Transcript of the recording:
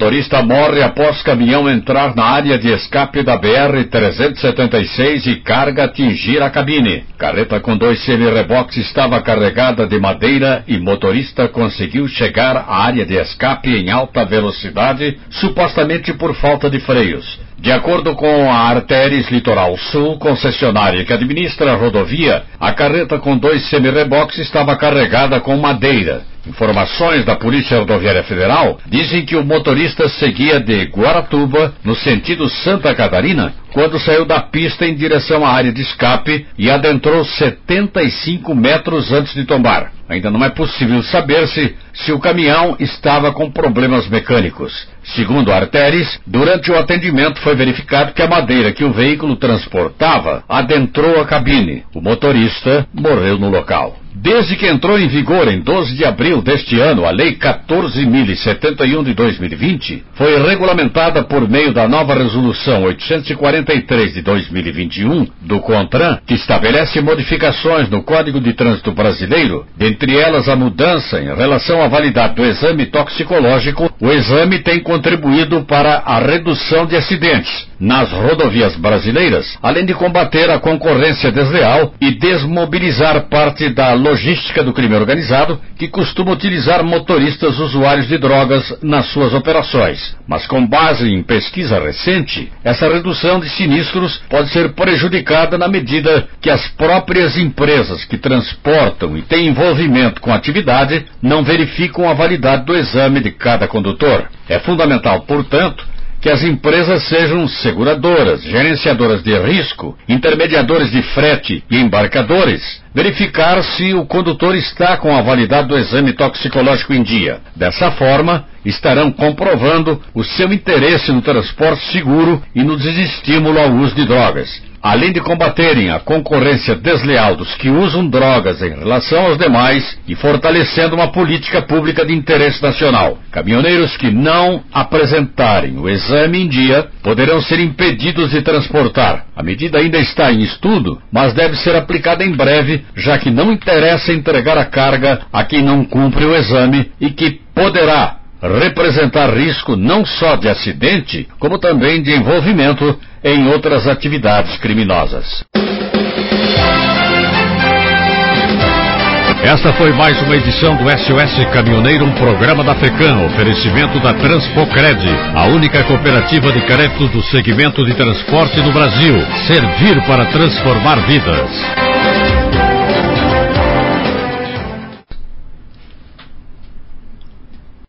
Motorista morre após caminhão entrar na área de escape da BR-376 e carga atingir a cabine. Carreta com dois semi-reboques estava carregada de madeira e motorista conseguiu chegar à área de escape em alta velocidade, supostamente por falta de freios. De acordo com a Artéries Litoral Sul, concessionária que administra a rodovia, a carreta com dois semi-reboques estava carregada com madeira. Informações da Polícia Rodoviária Federal dizem que o motorista seguia de Guaratuba, no sentido Santa Catarina, quando saiu da pista em direção à área de escape e adentrou 75 metros antes de tombar. Ainda não é possível saber-se se o caminhão estava com problemas mecânicos. Segundo Arteres, durante o atendimento foi verificado que a madeira que o veículo transportava adentrou a cabine. O motorista morreu no local. Desde que entrou em vigor em 12 de abril deste ano a Lei 14.071 de 2020, foi regulamentada por meio da nova Resolução 843 de 2021 do CONTRAN, que estabelece modificações no Código de Trânsito Brasileiro, dentre elas a mudança em relação à validade do exame toxicológico. O exame tem contribuído para a redução de acidentes nas rodovias brasileiras, além de combater a concorrência desleal e desmobilizar parte da logística do crime organizado, que costuma utilizar motoristas usuários de drogas nas suas operações. Mas com base em pesquisa recente, essa redução de sinistros pode ser prejudicada na medida que as próprias empresas que transportam e têm envolvimento com a atividade não verificam a validade do exame de cada condutor. É fundamental, portanto, que as empresas sejam seguradoras, gerenciadoras de risco, intermediadores de frete e embarcadores, verificar se o condutor está com a validade do exame toxicológico em dia. Dessa forma, estarão comprovando o seu interesse no transporte seguro e no desestímulo ao uso de drogas além de combaterem a concorrência desleal dos que usam drogas em relação aos demais e fortalecendo uma política pública de interesse nacional. Caminhoneiros que não apresentarem o exame em dia poderão ser impedidos de transportar. A medida ainda está em estudo, mas deve ser aplicada em breve, já que não interessa entregar a carga a quem não cumpre o exame e que poderá representar risco não só de acidente, como também de envolvimento em outras atividades criminosas. Esta foi mais uma edição do SOS Caminhoneiro, um programa da FECAM, oferecimento da Transpocred, a única cooperativa de crédito do segmento de transporte no Brasil. Servir para transformar vidas.